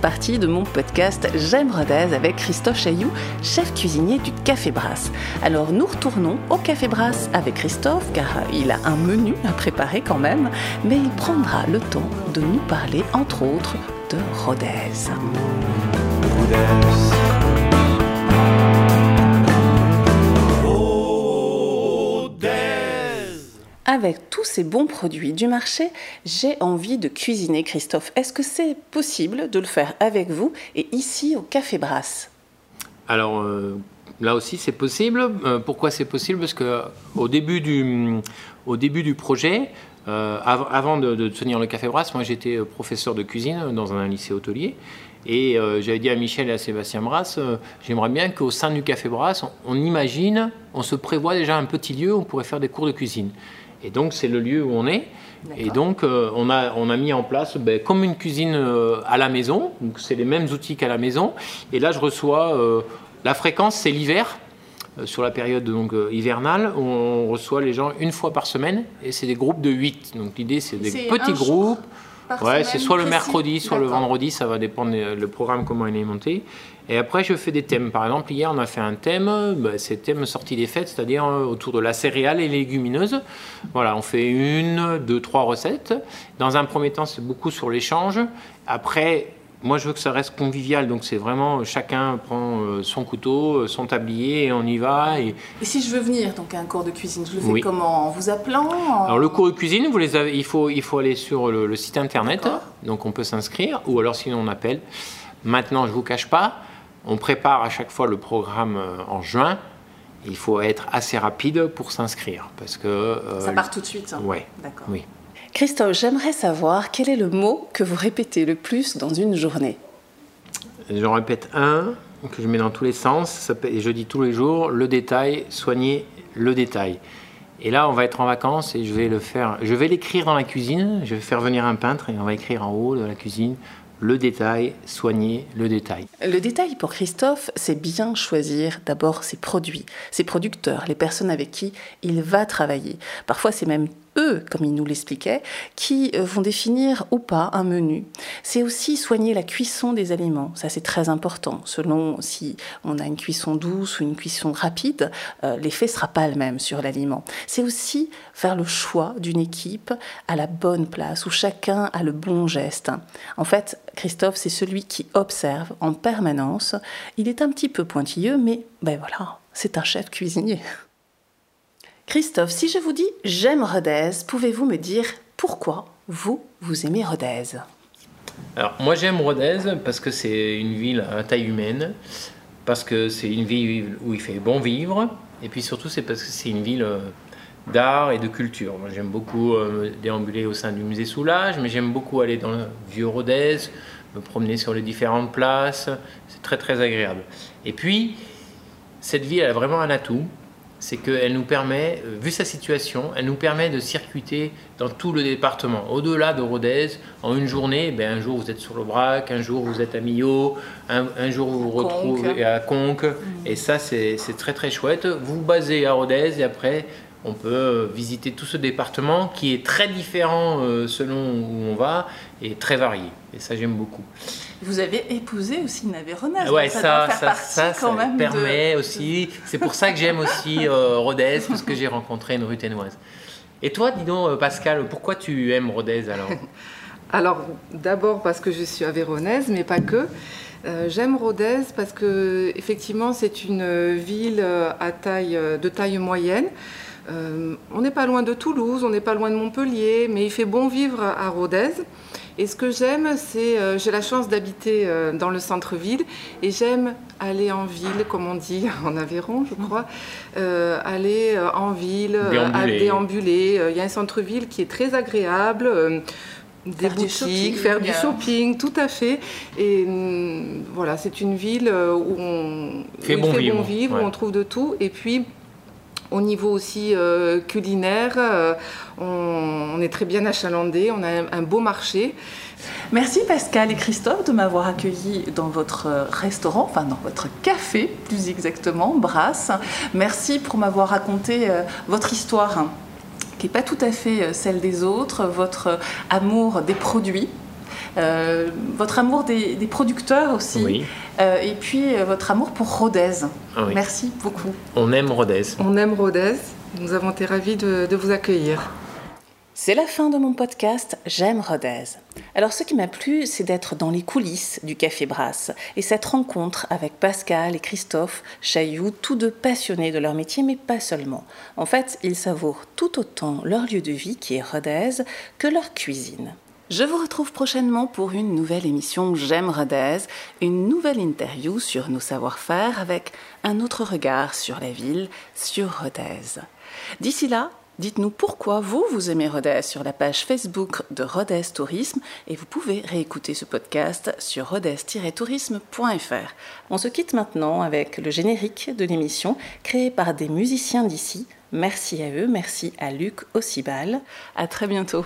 partie de mon podcast J'aime Rodez avec Christophe Chailloux, chef cuisinier du Café Brasse. Alors nous retournons au Café Brasse avec Christophe car il a un menu à préparer quand même, mais il prendra le temps de nous parler entre autres de Rodez. Avec tous ces bons produits du marché, j'ai envie de cuisiner, Christophe. Est-ce que c'est possible de le faire avec vous et ici au Café Brasse? Alors euh, là aussi c'est possible. Euh, pourquoi c'est possible? Parce que au début du, au début du projet, euh, avant de, tenir le Café Brasse, moi j'étais professeur de cuisine dans un lycée hôtelier. Et j'avais dit à Michel et à Sébastien Brasse, j'aimerais bien qu'au sein du Café Brasse, on imagine, on se prévoit déjà un petit lieu où on pourrait faire des cours de cuisine. Et donc, c'est le lieu où on est. Et donc, euh, on, a, on a mis en place ben, comme une cuisine euh, à la maison. Donc, c'est les mêmes outils qu'à la maison. Et là, je reçois. Euh, la fréquence, c'est l'hiver. sur la période donc, hivernale, on reçoit les gens une fois par semaine. Et c'est des groupes de 8. Donc, l'idée, c'est des petits groupes. Ouais, c'est soit le mercredi, soit le vendredi, ça va dépendre le programme, comment il est monté. Et après, je fais des thèmes. Par exemple, hier, on a fait un thème, bah, c'est thème sorti des fêtes, c'est-à-dire euh, autour de la céréale et légumineuse. Voilà, on fait une, deux, trois recettes. Dans un premier temps, c'est beaucoup sur l'échange. Après, moi, je veux que ça reste convivial, donc c'est vraiment chacun prend euh, son couteau, euh, son tablier et on y va. Et, si je veux venir donc à un cours de cuisine, je le fais comment? En vous appelant? Alors le cours de cuisine, vous les avez, il faut il faut aller sur le, site internet, donc on peut s'inscrire, ou alors sinon on appelle. Maintenant, je vous cache pas, on prépare à chaque fois le programme euh, en juin. Il faut être assez rapide pour s'inscrire parce que euh, ça part tout de suite. Hein. Ouais. D'accord. Oui. Christophe, j'aimerais savoir quel est le mot que vous répétez le plus dans une journée. J'en répète un que je mets dans tous les sens et je dis tous les jours le détail, soigner le détail. Et là, on va être en vacances et je vais le faire. Je vais l'écrire dans la cuisine. Je vais faire venir un peintre et on va écrire en haut de la cuisine le détail, soigner le détail. Le détail pour Christophe, c'est bien choisir d'abord ses produits, ses producteurs, les personnes avec qui il va travailler. Parfois, c'est même eux, comme il nous l'expliquait, qui euh, vont définir ou pas un menu. C'est aussi soigner la cuisson des aliments. Ça, c'est très important. Selon si on a une cuisson douce ou une cuisson rapide, euh, l'effet sera pas le même sur l'aliment. C'est aussi faire le choix d'une équipe à la bonne place, où chacun a le bon geste. En fait, Christophe, c'est celui qui observe en permanence. Il est un petit peu pointilleux, mais ben voilà, c'est un chef cuisinier. Christophe, si je vous dis j'aime Rodez, pouvez-vous me dire pourquoi vous, vous aimez Rodez? Alors moi j'aime Rodez parce que c'est une ville à taille humaine, parce que c'est une ville où il fait bon vivre, et puis surtout c'est parce que c'est une ville euh, d'art et de culture. Moi j'aime beaucoup euh, déambuler au sein du musée Soulage, mais j'aime beaucoup aller dans le vieux Rodez, me promener sur les différentes places, c'est très très agréable. Et puis cette ville a vraiment un atout, c'est qu'elle nous permet, euh, vu sa situation, elle nous permet de circuiter dans tout le département. Au-delà de Rodez, en une journée, ben, un jour vous êtes sur le Brac, un jour vous êtes à Millau, un, jour vous vous retrouvez à Conques. Mm. Et ça, c'est très très chouette. Vous vous basez à Rodez et après, on peut visiter tout ce département qui est très différent euh, selon où on va et très varié. Et ça, j'aime beaucoup. Vous avez épousé aussi une Aveyronnaise. Ouais, ça, ça, ça, ça, permet aussi. C'est pour ça que j'aime aussi euh, Rodez, parce que j'ai rencontré une ruténoise. Et toi, dis donc, euh, Pascal, pourquoi tu aimes Rodez alors? Alors, d'abord parce que je suis aveyronnaise, mais pas que. Euh, j'aime Rodez parce que effectivement c'est une ville à taille, de taille moyenne. On n'est pas loin de Toulouse, on n'est pas loin de Montpellier, mais il fait bon vivre à Rodez. Et ce que j'aime, c'est, euh, j'ai la chance d'habiter euh, dans le centre-ville et j'aime aller en ville, comme on dit en Aveyron, je crois, euh, aller en ville, à déambuler. Il y a un centre-ville qui est très agréable. des boutiques, faire du shopping, tout à fait. Et mm, voilà, c'est une ville où on fait, bon, vivre, où on trouve de tout. Et puis, au niveau aussi culinaire, on, est très bien achalandé, on a un, beau marché. Merci Pascal et Christophe de m'avoir accueilli dans votre restaurant, enfin dans votre café plus exactement, Brasse. Merci pour m'avoir raconté euh, votre histoire qui n'est pas tout à fait euh, celle des autres, votre amour des produits votre amour des, producteurs aussi, et puis votre amour pour Rodez. Ah Merci beaucoup. On aime Rodez. On aime Rodez. Nous avons été ravis de, de vous accueillir. C'est la fin de mon podcast J'aime Rodez. Alors ce qui m'a plu, c'est d'être dans les coulisses du Café Brasse et cette rencontre avec Pascal et Christophe Chailloux, tous deux passionnés de leur métier, mais pas seulement. En fait, ils savourent tout autant leur lieu de vie, qui est Rodez, que leur cuisine. Je vous retrouve prochainement pour une nouvelle émission J'aime Rodez, une nouvelle interview sur nos savoir-faire avec un autre regard sur la ville, sur Rodez. D'ici là, Dites-nous pourquoi vous, vous aimez Rodez sur la page Facebook de Rodez Tourisme et vous pouvez réécouter ce podcast sur rodez-tourisme.fr. On se quitte maintenant avec le générique de l'émission créé par des musiciens d'ici. Merci à eux, merci à Luc Ossibal. À très bientôt.